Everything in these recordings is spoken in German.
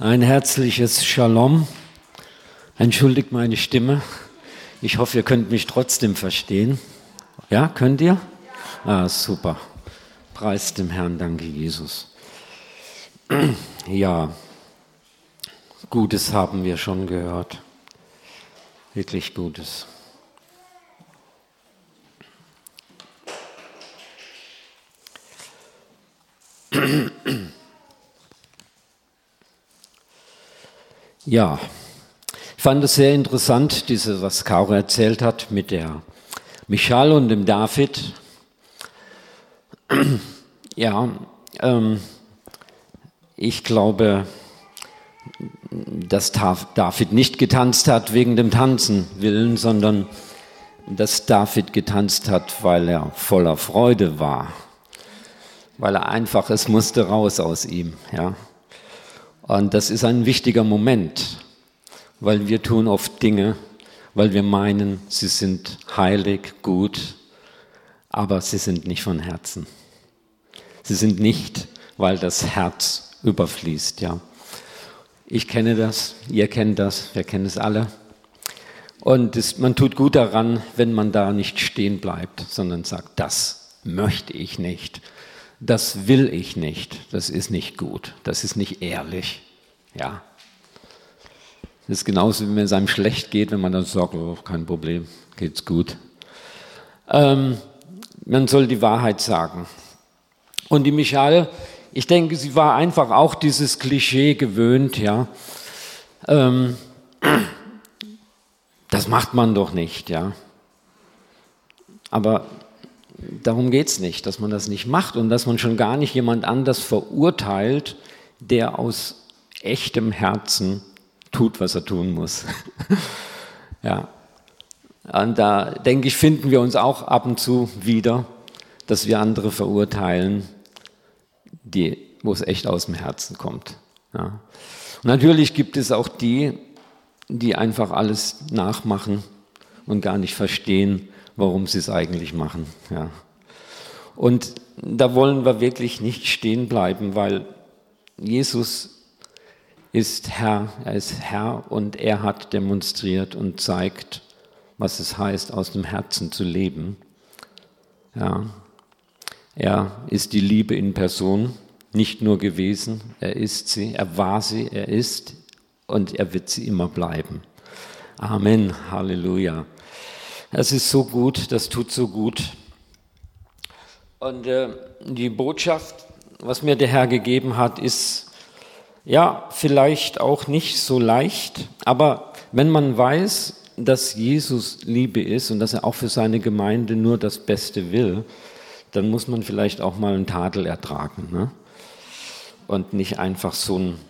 Ein herzliches Shalom. Entschuldigt meine Stimme. Ich hoffe, ihr könnt mich trotzdem verstehen. Ja, könnt ihr? Ah, super. Preis dem Herrn, danke Jesus. Ja, Gutes haben wir schon gehört. Wirklich Gutes. Ja, ich fand es sehr interessant, diese, was Caro erzählt hat mit der Michal und dem David. Ja, ähm, ich glaube, dass David nicht getanzt hat wegen dem Tanzen willen, sondern dass David getanzt hat, weil er voller Freude war, weil er einfach, es musste raus aus ihm. Ja. Und das ist ein wichtiger Moment, weil wir tun oft Dinge, weil wir meinen, sie sind heilig, gut, aber sie sind nicht von Herzen. Sie sind nicht, weil das Herz überfließt, ja. Ich kenne das, ihr kennt das, wir kennen es alle. Und es, man tut gut daran, wenn man da nicht stehen bleibt, sondern sagt, das möchte ich nicht, das will ich nicht, das ist nicht gut, das ist nicht ehrlich. Ja. Das ist genauso, wie wenn es einem schlecht geht, wenn man dann sagt, oh, kein Problem, geht's gut. Ähm, man soll die Wahrheit sagen. Und die Michael ich denke, sie war einfach auch dieses Klischee gewöhnt, ja. Ähm, das macht man doch nicht, ja. Aber darum geht es nicht, dass man das nicht macht und dass man schon gar nicht jemand anders verurteilt, der aus echtem Herzen tut, was er tun muss. ja. Und da denke ich, finden wir uns auch ab und zu wieder, dass wir andere verurteilen, die, wo es echt aus dem Herzen kommt. Ja. Natürlich gibt es auch die, die einfach alles nachmachen und gar nicht verstehen, warum sie es eigentlich machen. Ja. Und da wollen wir wirklich nicht stehen bleiben, weil Jesus ist Herr, er ist Herr und er hat demonstriert und zeigt, was es heißt, aus dem Herzen zu leben. Ja. Er ist die Liebe in Person, nicht nur gewesen, er ist sie, er war sie, er ist und er wird sie immer bleiben. Amen, Halleluja. Es ist so gut, das tut so gut. Und äh, die Botschaft, was mir der Herr gegeben hat, ist ja vielleicht auch nicht so leicht, aber wenn man weiß, dass Jesus Liebe ist und dass er auch für seine Gemeinde nur das Beste will, dann muss man vielleicht auch mal einen Tadel ertragen ne? und nicht einfach so einen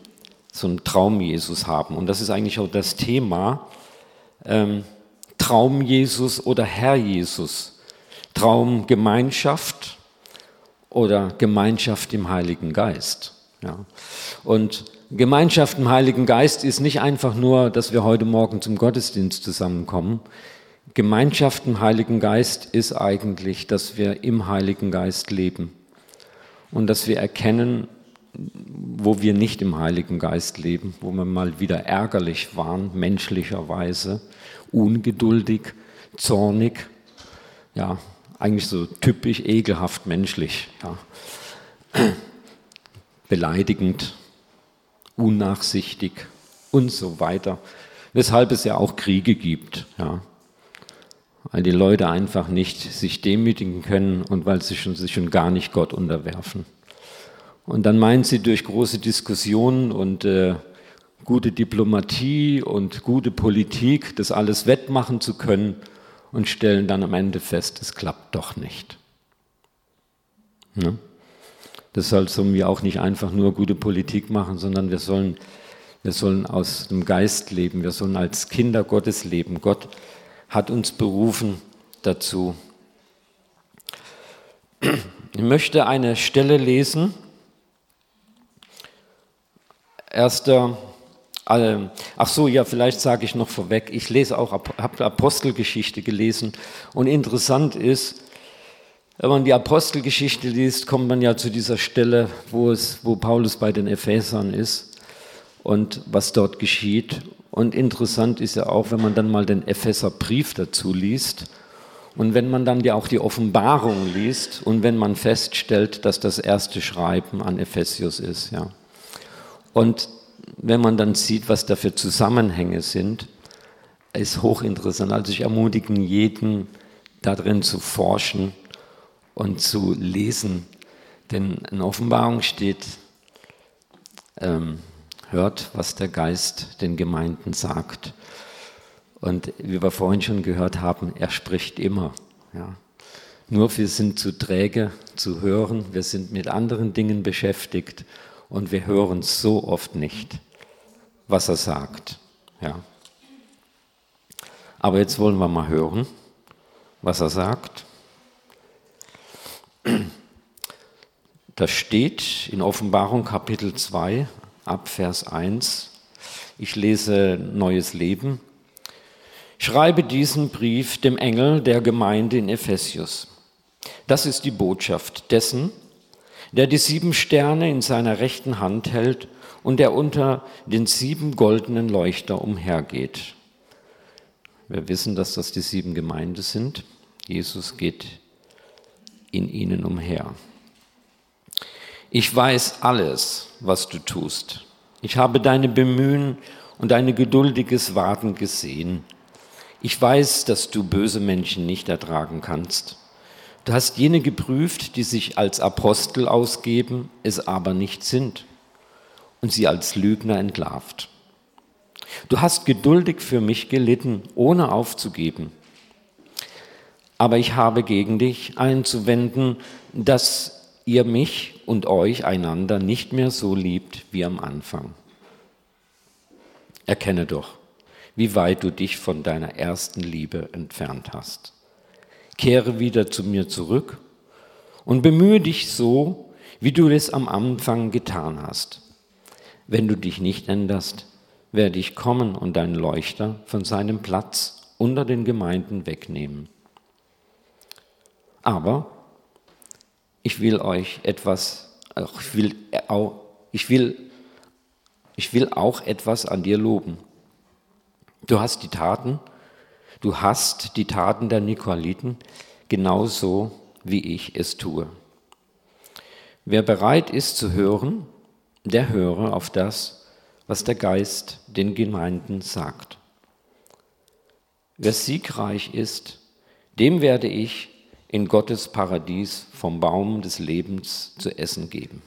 so Traum-Jesus haben. Und das ist eigentlich auch das Thema ähm, Traum-Jesus oder Herr-Jesus. Traumgemeinschaft oder Gemeinschaft im Heiligen Geist. Ja. Und Gemeinschaft im Heiligen Geist ist nicht einfach nur, dass wir heute Morgen zum Gottesdienst zusammenkommen. Gemeinschaft im Heiligen Geist ist eigentlich, dass wir im Heiligen Geist leben und dass wir erkennen, wo wir nicht im Heiligen Geist leben, wo wir mal wieder ärgerlich waren, menschlicherweise, ungeduldig, zornig, ja, eigentlich so typisch ekelhaft menschlich, ja. beleidigend, unnachsichtig und so weiter, weshalb es ja auch Kriege gibt, ja weil die Leute einfach nicht sich demütigen können und weil sie schon, sich schon gar nicht Gott unterwerfen. Und dann meinen sie durch große Diskussionen und äh, gute Diplomatie und gute Politik das alles wettmachen zu können und stellen dann am Ende fest, es klappt doch nicht. Ne? Deshalb sollen wir auch nicht einfach nur gute Politik machen, sondern wir sollen, wir sollen aus dem Geist leben, wir sollen als Kinder Gottes leben. Gott hat uns berufen dazu. Ich möchte eine Stelle lesen. Erster, ach so, ja, vielleicht sage ich noch vorweg, ich lese auch, habe Apostelgeschichte gelesen und interessant ist, wenn man die Apostelgeschichte liest, kommt man ja zu dieser Stelle, wo, es, wo Paulus bei den Ephesern ist und was dort geschieht. Und interessant ist ja auch, wenn man dann mal den Epheserbrief dazu liest und wenn man dann ja auch die Offenbarung liest und wenn man feststellt, dass das erste Schreiben an Ephesus ist. Ja. Und wenn man dann sieht, was da für Zusammenhänge sind, ist hochinteressant. Also ich ermutige jeden, darin zu forschen und zu lesen. Denn in Offenbarung steht, ähm, hört, was der Geist den Gemeinden sagt. Und wie wir vorhin schon gehört haben, er spricht immer. Ja. Nur wir sind zu träge zu hören, wir sind mit anderen Dingen beschäftigt und wir hören so oft nicht, was er sagt. Ja. Aber jetzt wollen wir mal hören, was er sagt. Da steht in Offenbarung Kapitel 2 ab Vers 1, ich lese Neues Leben, schreibe diesen Brief dem Engel der Gemeinde in Ephesus. Das ist die Botschaft dessen, der die sieben Sterne in seiner rechten Hand hält und der unter den sieben goldenen Leuchter umhergeht. Wir wissen, dass das die sieben Gemeinden sind. Jesus geht in ihnen umher. Ich weiß alles, was du tust. Ich habe deine Bemühen und dein geduldiges Warten gesehen. Ich weiß, dass du böse Menschen nicht ertragen kannst. Du hast jene geprüft, die sich als Apostel ausgeben, es aber nicht sind, und sie als Lügner entlarvt. Du hast geduldig für mich gelitten, ohne aufzugeben. Aber ich habe gegen dich einzuwenden, dass ihr mich und euch einander nicht mehr so liebt wie am Anfang. Erkenne doch, wie weit du dich von deiner ersten Liebe entfernt hast. Kehre wieder zu mir zurück und bemühe dich so, wie du es am Anfang getan hast. Wenn du dich nicht änderst, werde ich kommen und deinen Leuchter von seinem Platz unter den Gemeinden wegnehmen. Aber ich will euch etwas, ich will ich will, ich will auch etwas an dir loben. Du hast die Taten, du hast die Taten der Nikoliten genauso wie ich es tue. Wer bereit ist zu hören, der höre auf das, was der Geist den Gemeinden sagt. Wer siegreich ist, dem werde ich in Gottes Paradies vom Baum des Lebens zu essen geben.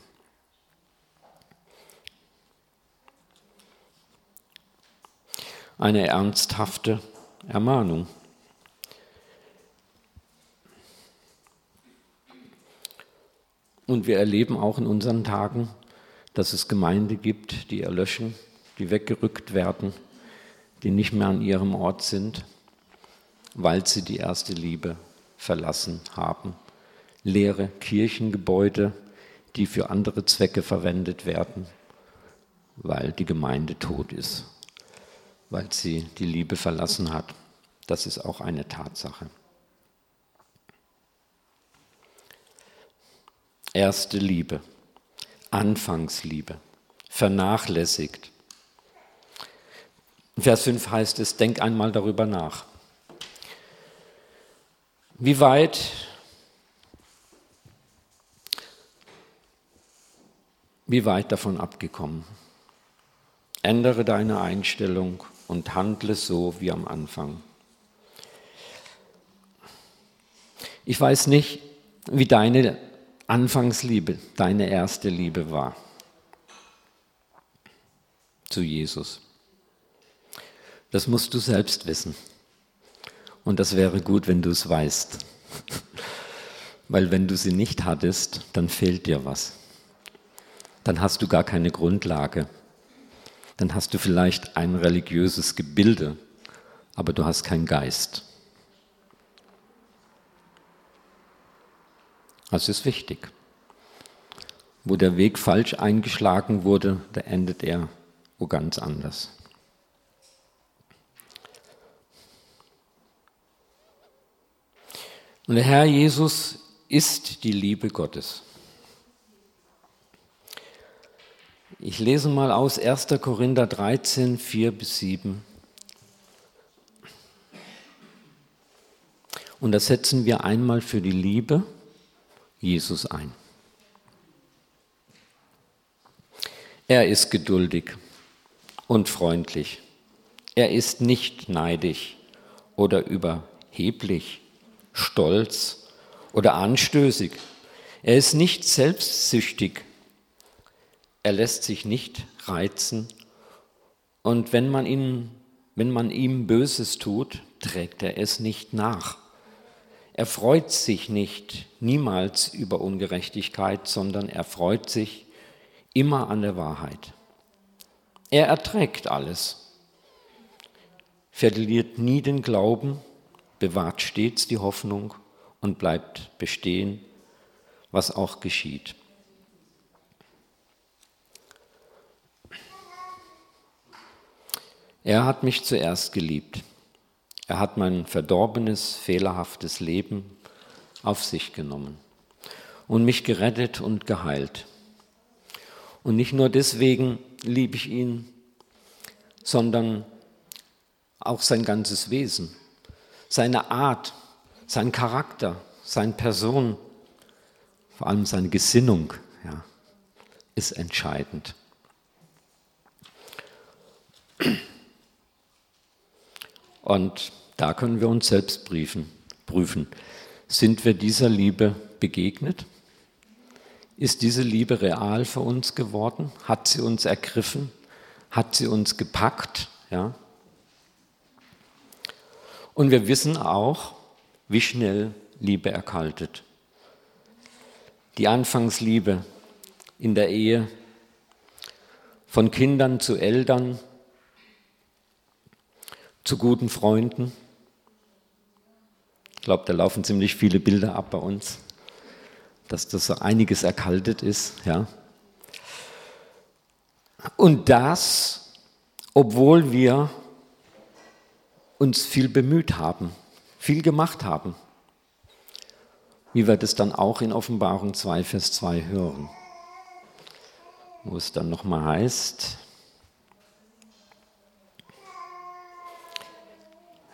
Eine ernsthafte Ermahnung. Und wir erleben auch in unseren Tagen, dass es Gemeinde gibt, die erlöschen, die weggerückt werden, die nicht mehr an ihrem Ort sind, weil sie die erste Liebe verlassen haben. Leere Kirchengebäude, die für andere Zwecke verwendet werden, weil die Gemeinde tot ist, weil sie die Liebe verlassen hat. Das ist auch eine Tatsache. Erste Liebe. Anfangsliebe, vernachlässigt. Vers 5 heißt es, denk einmal darüber nach. Wie weit wie weit davon abgekommen? Ändere deine Einstellung und handle so wie am Anfang. Ich weiß nicht, wie deine Anfangsliebe, deine erste Liebe war zu Jesus. Das musst du selbst wissen. Und das wäre gut, wenn du es weißt. Weil wenn du sie nicht hattest, dann fehlt dir was. Dann hast du gar keine Grundlage. Dann hast du vielleicht ein religiöses Gebilde, aber du hast keinen Geist. Das ist wichtig. Wo der Weg falsch eingeschlagen wurde, da endet er wo ganz anders. Und der Herr Jesus ist die Liebe Gottes. Ich lese mal aus 1. Korinther 13, 4 bis 7. Und da setzen wir einmal für die Liebe Jesus ein. Er ist geduldig und freundlich. Er ist nicht neidisch oder überheblich, stolz oder anstößig. Er ist nicht selbstsüchtig. Er lässt sich nicht reizen. Und wenn man, ihn, wenn man ihm Böses tut, trägt er es nicht nach. Er freut sich nicht niemals über Ungerechtigkeit, sondern er freut sich immer an der Wahrheit. Er erträgt alles, verliert nie den Glauben, bewahrt stets die Hoffnung und bleibt bestehen, was auch geschieht. Er hat mich zuerst geliebt. Er hat mein verdorbenes, fehlerhaftes Leben auf sich genommen und mich gerettet und geheilt. Und nicht nur deswegen liebe ich ihn, sondern auch sein ganzes Wesen, seine Art, sein Charakter, seine Person, vor allem seine Gesinnung ja, ist entscheidend. Und da können wir uns selbst briefen, prüfen. Sind wir dieser Liebe begegnet? Ist diese Liebe real für uns geworden? Hat sie uns ergriffen? Hat sie uns gepackt? Ja? Und wir wissen auch, wie schnell Liebe erkaltet. Die Anfangsliebe in der Ehe, von Kindern zu Eltern, zu guten Freunden. Ich glaube, da laufen ziemlich viele Bilder ab bei uns, dass das so einiges erkaltet ist. Ja. Und das, obwohl wir uns viel bemüht haben, viel gemacht haben, wie wir das dann auch in Offenbarung 2, Vers 2 hören, wo es dann nochmal heißt,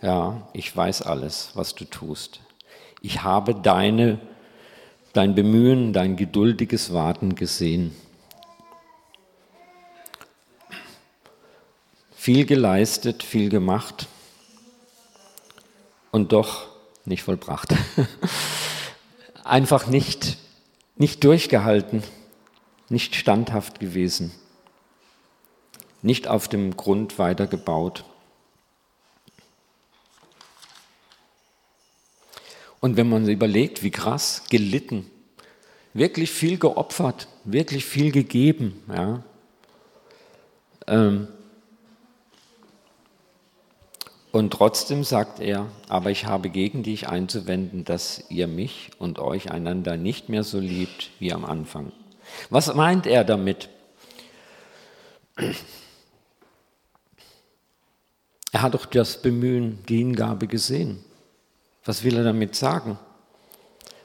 ja, ich weiß alles, was du tust. Ich habe deine, dein Bemühen, dein geduldiges Warten gesehen. Viel geleistet, viel gemacht und doch nicht vollbracht. Einfach nicht, nicht durchgehalten, nicht standhaft gewesen, nicht auf dem Grund weitergebaut. Und wenn man überlegt, wie krass, gelitten, wirklich viel geopfert, wirklich viel gegeben, ja. Ähm, und trotzdem sagt er, aber ich habe gegen dich einzuwenden, dass ihr mich und euch einander nicht mehr so liebt wie am Anfang. Was meint er damit? Er hat doch das Bemühen, die Hingabe gesehen. Was will er damit sagen?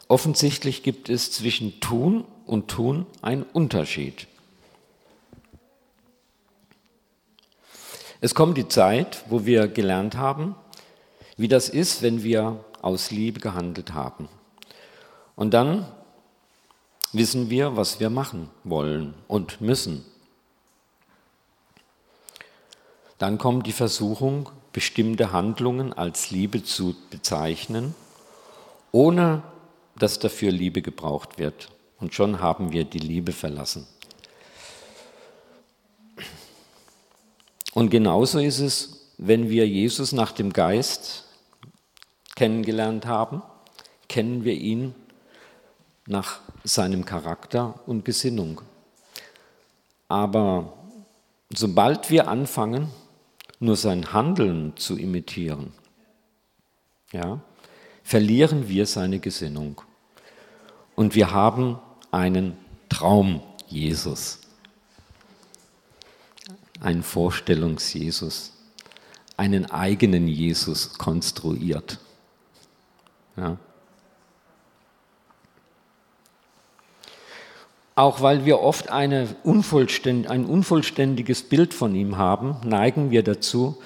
Offensichtlich gibt es zwischen tun und tun einen Unterschied. Es kommt die Zeit, wo wir gelernt haben, wie das ist, wenn wir aus Liebe gehandelt haben. Und dann wissen wir, was wir machen wollen und müssen. Dann kommt die Versuchung, bestimmte Handlungen als Liebe zu bezeichnen, ohne dass dafür Liebe gebraucht wird. Und schon haben wir die Liebe verlassen. Und genauso ist es, wenn wir Jesus nach dem Geist kennengelernt haben, kennen wir ihn nach seinem Charakter und Gesinnung. Aber sobald wir anfangen, nur sein Handeln zu imitieren, ja, verlieren wir seine Gesinnung. Und wir haben einen Traum Jesus, einen Vorstellungs-Jesus, einen eigenen Jesus konstruiert. Ja. Auch weil wir oft unvollständ ein unvollständiges Bild von ihm haben, neigen wir dazu,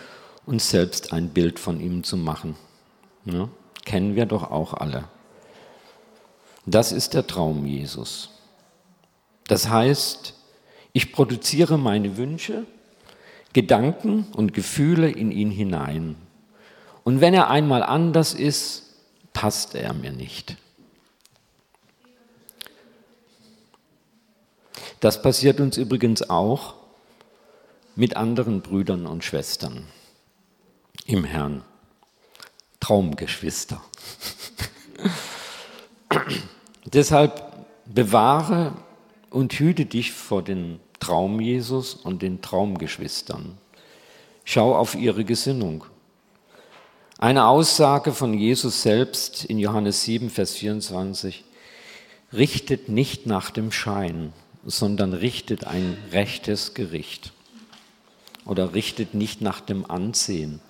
uns selbst ein Bild von ihm zu machen. Ja? Kennen wir doch auch alle. Das ist der Traum Jesus. Das heißt, ich produziere meine Wünsche, Gedanken und Gefühle in ihn hinein. Und wenn er einmal anders ist, passt er mir nicht. Das passiert uns übrigens auch mit anderen Brüdern und Schwestern im Herrn. Traumgeschwister. Deshalb bewahre und hüte dich vor den Traum Jesus und den Traumgeschwistern. Schau auf ihre Gesinnung. Eine Aussage von Jesus selbst in Johannes 7, Vers 24, richtet nicht nach dem Schein, sondern richtet ein rechtes Gericht. Oder richtet nicht nach dem Ansehen.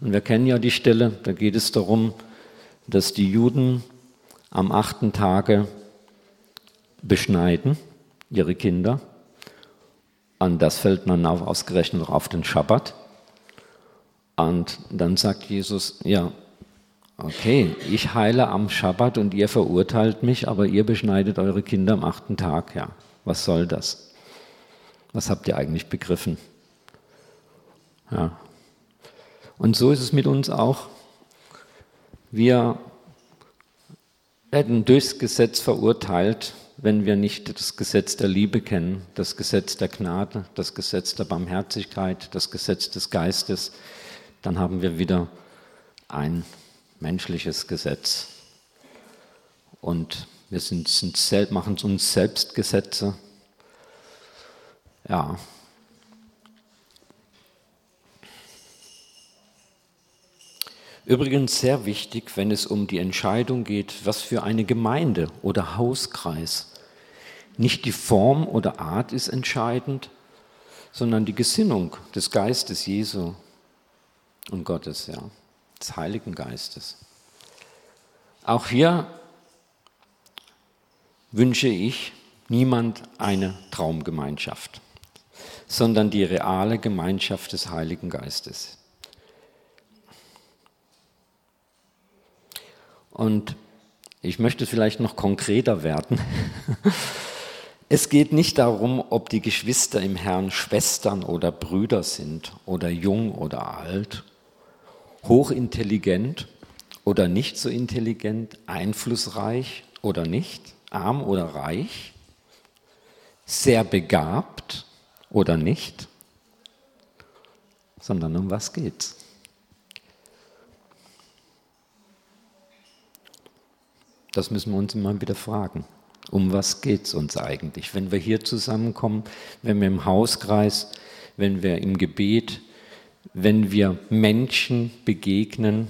Und wir kennen ja die Stelle, da geht es darum, dass die Juden am achten Tage beschneiden, ihre Kinder. Und das fällt dann auf, ausgerechnet auf den Schabbat. Und dann sagt Jesus, ja, okay, ich heile am Schabbat und ihr verurteilt mich, aber ihr beschneidet eure Kinder am achten Tag. Ja, was soll das? Was habt ihr eigentlich begriffen? Ja. Und so ist es mit uns auch. Wir werden durchs Gesetz verurteilt, wenn wir nicht das Gesetz der Liebe kennen, das Gesetz der Gnade, das Gesetz der Barmherzigkeit, das Gesetz des Geistes, dann haben wir wieder ein menschliches Gesetz. Und wir sind, sind, machen uns selbst Gesetze. Ja. Übrigens sehr wichtig, wenn es um die Entscheidung geht, was für eine Gemeinde oder Hauskreis. Nicht die Form oder Art ist entscheidend, sondern die Gesinnung des Geistes Jesu und Gottes, ja, des Heiligen Geistes. Auch hier wünsche ich niemand eine Traumgemeinschaft, sondern die reale Gemeinschaft des Heiligen Geistes. Und ich möchte vielleicht noch konkreter werden. Es geht nicht darum, ob die Geschwister im Herrn Schwestern oder Brüder sind oder jung oder alt, hochintelligent oder nicht so intelligent, einflussreich oder nicht, arm oder reich, sehr begabt oder nicht, sondern um was geht's? Das müssen wir uns immer wieder fragen. Um was geht es uns eigentlich? Wenn wir hier zusammenkommen, wenn wir im Hauskreis, wenn wir im Gebet, wenn wir Menschen begegnen,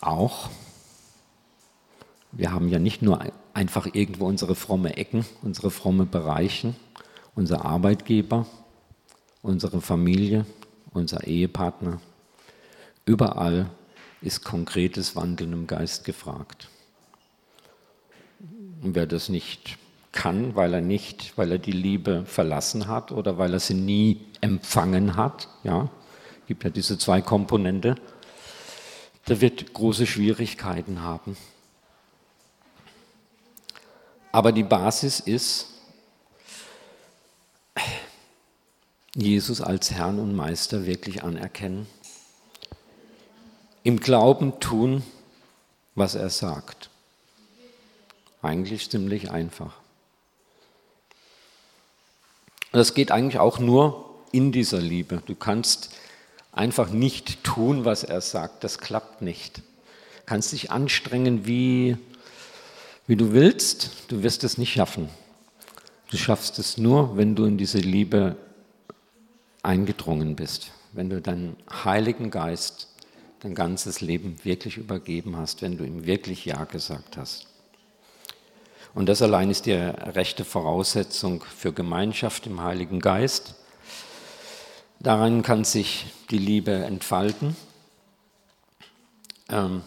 auch. Wir haben ja nicht nur einfach irgendwo unsere fromme Ecken, unsere fromme Bereichen, unser Arbeitgeber, unsere Familie, unser Ehepartner. Überall ist konkretes Wandeln im Geist gefragt. Und wer das nicht kann, weil er nicht, weil er die Liebe verlassen hat oder weil er sie nie empfangen hat, ja, gibt ja diese zwei Komponente, der wird große Schwierigkeiten haben. Aber die Basis ist, Jesus als Herrn und Meister wirklich anerkennen, im Glauben tun, was er sagt. Eigentlich ziemlich einfach. Das geht eigentlich auch nur in dieser Liebe. Du kannst einfach nicht tun, was er sagt. Das klappt nicht. Du kannst dich anstrengen, wie, wie du willst. Du wirst es nicht schaffen. Du schaffst es nur, wenn du in diese Liebe eingedrungen bist. Wenn du deinen Heiligen Geist dein ganzes Leben wirklich übergeben hast, wenn du ihm wirklich Ja gesagt hast. Und das allein ist die rechte Voraussetzung für Gemeinschaft im Heiligen Geist. Daran kann sich die Liebe entfalten. Ähm,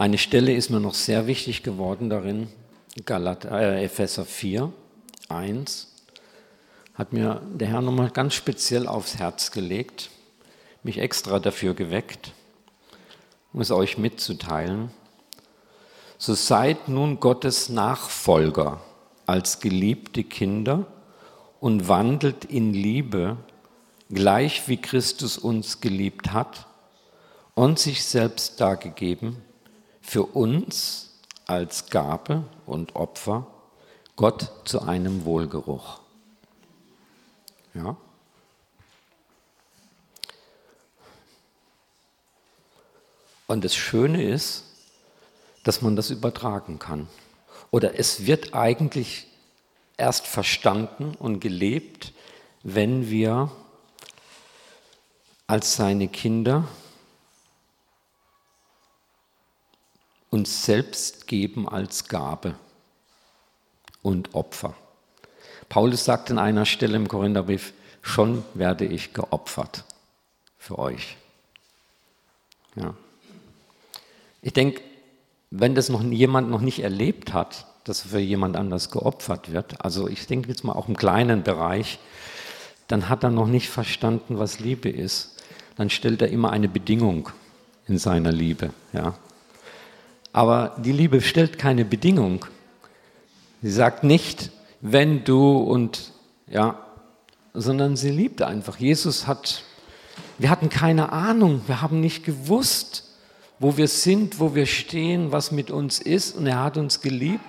eine Stelle ist mir noch sehr wichtig geworden darin, Galater, äh, Epheser 4, 1 hat mir der Herr nochmal ganz speziell aufs Herz gelegt, mich extra dafür geweckt, um es euch mitzuteilen. So seid nun Gottes Nachfolger als geliebte Kinder und wandelt in Liebe, gleich wie Christus uns geliebt hat und sich selbst dargegeben, für uns als Gabe und Opfer Gott zu einem Wohlgeruch. Ja? Und das Schöne ist, dass man das übertragen kann. Oder es wird eigentlich erst verstanden und gelebt, wenn wir als seine Kinder uns selbst geben als Gabe und Opfer. Paulus sagt an einer Stelle im Korintherbrief, schon werde ich geopfert für euch. Ja. Ich denke, wenn das noch jemand noch nicht erlebt hat, dass für jemand anders geopfert wird, also ich denke jetzt mal auch im kleinen Bereich, dann hat er noch nicht verstanden, was Liebe ist. Dann stellt er immer eine Bedingung in seiner Liebe. Ja. Aber die Liebe stellt keine Bedingung. Sie sagt nicht, wenn du und ja, sondern sie liebt einfach. Jesus hat, wir hatten keine Ahnung, wir haben nicht gewusst, wo wir sind, wo wir stehen, was mit uns ist und er hat uns geliebt.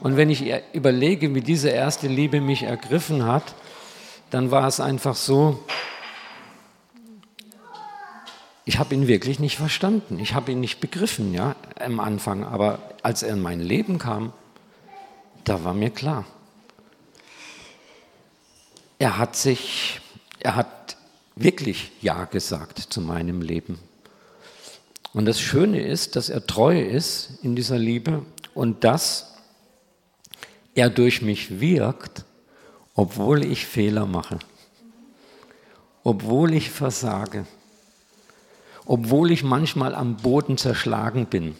Und wenn ich überlege, wie diese erste Liebe mich ergriffen hat, dann war es einfach so, ich habe ihn wirklich nicht verstanden, ich habe ihn nicht begriffen, ja, am Anfang. Aber als er in mein Leben kam, da war mir klar, er hat sich, er hat wirklich Ja gesagt zu meinem Leben. Und das Schöne ist, dass er treu ist in dieser Liebe und dass er durch mich wirkt, obwohl ich Fehler mache, obwohl ich versage, obwohl ich manchmal am Boden zerschlagen bin,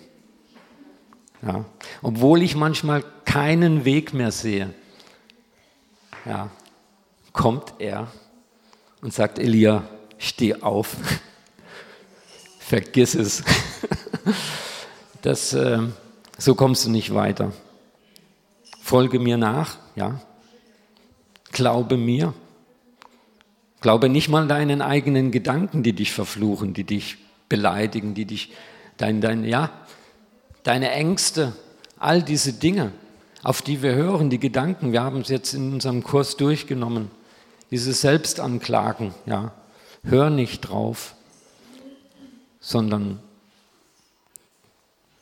ja, obwohl ich manchmal keinen Weg mehr sehe. Ja, kommt er und sagt, Elia, steh auf, vergiss es. Das, äh, so kommst du nicht weiter. Folge mir nach, ja. Glaube mir. Glaube nicht mal deinen eigenen Gedanken, die dich verfluchen, die dich beleidigen, die dich, dein, dein, ja, deine Ängste, all diese Dinge, auf die wir hören, die Gedanken, wir haben es jetzt in unserem Kurs durchgenommen diese Selbstanklagen, ja, hör nicht drauf, sondern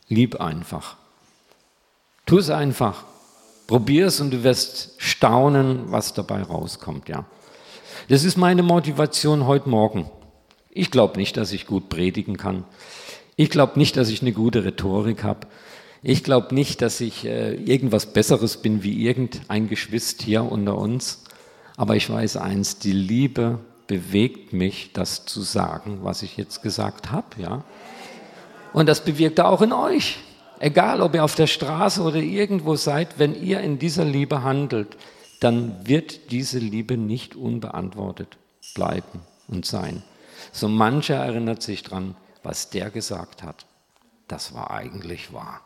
lieb einfach. Tu es einfach. Probier es und du wirst staunen, was dabei rauskommt, ja. Das ist meine Motivation heute Morgen. Ich glaube nicht, dass ich gut predigen kann. Ich glaube nicht, dass ich eine gute Rhetorik habe. Ich glaube nicht, dass ich äh, irgendwas Besseres bin wie irgendein Geschwister hier unter uns. Aber ich weiß eins, die Liebe bewegt mich, das zu sagen, was ich jetzt gesagt habe, ja. Und das bewirkt er auch in euch. Egal, ob ihr auf der Straße oder irgendwo seid, wenn ihr in dieser Liebe handelt, dann wird diese Liebe nicht unbeantwortet bleiben und sein. So mancher erinnert sich dran, was der gesagt hat. Das war eigentlich wahr.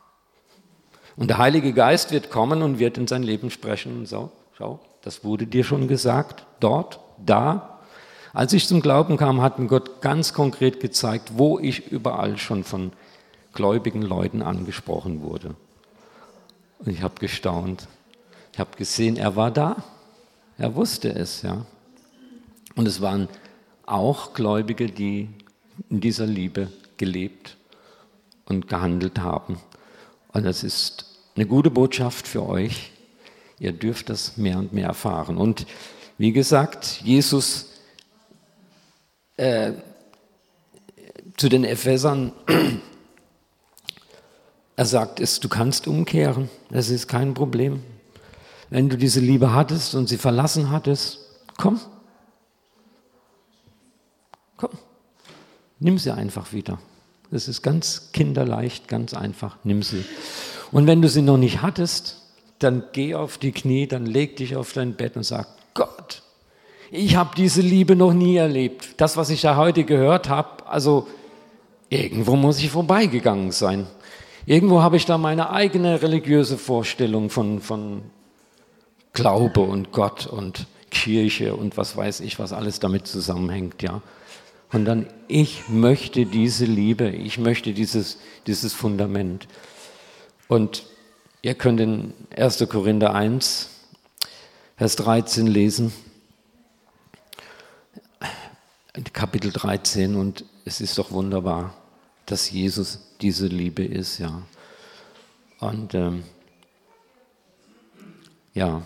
Und der Heilige Geist wird kommen und wird in sein Leben sprechen und so, schau, das wurde dir schon gesagt, dort, da. Als ich zum Glauben kam, hat mir Gott ganz konkret gezeigt, wo ich überall schon von gläubigen Leuten angesprochen wurde. Und ich habe gestaunt. Ich habe gesehen, er war da. Er wusste es, ja. Und es waren auch Gläubige, die in dieser Liebe gelebt und gehandelt haben. Und das ist eine gute Botschaft für euch, Ihr dürft das mehr und mehr erfahren. Und wie gesagt, Jesus äh, zu den Ephesern, er sagt es, du kannst umkehren, das ist kein Problem. Wenn du diese Liebe hattest und sie verlassen hattest, komm, komm, nimm sie einfach wieder. Das ist ganz kinderleicht, ganz einfach, nimm sie. Und wenn du sie noch nicht hattest, dann geh auf die Knie, dann leg dich auf dein Bett und sag, Gott, ich habe diese Liebe noch nie erlebt. Das, was ich da heute gehört habe, also irgendwo muss ich vorbeigegangen sein. Irgendwo habe ich da meine eigene religiöse Vorstellung von, von Glaube und Gott und Kirche und was weiß ich, was alles damit zusammenhängt, ja. Und dann, ich möchte diese Liebe, ich möchte dieses, dieses Fundament. Und ihr könnt in 1. Korinther 1, Vers 13 lesen, Kapitel 13, und es ist doch wunderbar, dass Jesus diese Liebe ist, ja. Und ähm, ja,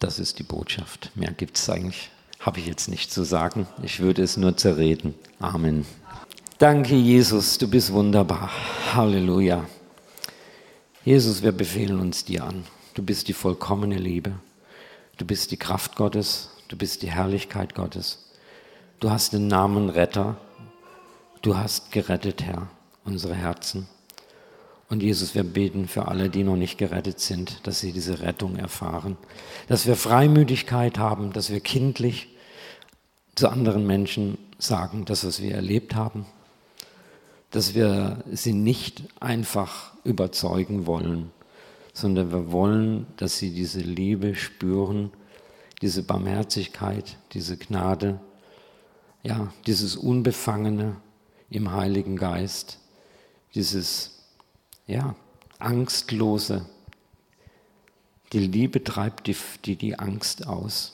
das ist die Botschaft. Mehr gibt es eigentlich, habe ich jetzt nicht zu sagen. Ich würde es nur zerreden. Amen. Danke, Jesus, du bist wunderbar. Halleluja. Jesus, wir befehlen uns dir an. Du bist die vollkommene Liebe. Du bist die Kraft Gottes. Du bist die Herrlichkeit Gottes. Du hast den Namen Retter. Du hast gerettet, Herr, unsere Herzen. Und Jesus, wir beten für alle, die noch nicht gerettet sind, dass sie diese Rettung erfahren. Dass wir Freimütigkeit haben, dass wir kindlich zu anderen Menschen sagen, das, was wir erlebt haben. Dass wir sie nicht einfach überzeugen wollen, sondern wir wollen, dass sie diese Liebe spüren, diese Barmherzigkeit, diese Gnade, ja, dieses Unbefangene im Heiligen Geist, dieses ja, Angstlose. Die Liebe treibt die, die, die Angst aus.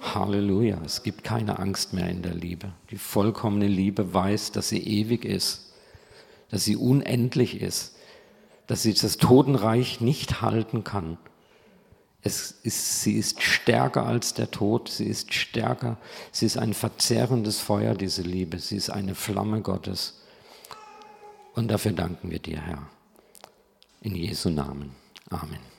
Halleluja, es gibt keine Angst mehr in der Liebe. Die vollkommene Liebe weiß, dass sie ewig ist, dass sie unendlich ist, dass sie das Totenreich nicht halten kann. Es ist, sie ist stärker als der Tod, sie ist stärker, sie ist ein verzehrendes Feuer, diese Liebe, sie ist eine Flamme Gottes. Und dafür danken wir dir, Herr. In Jesu Namen. Amen.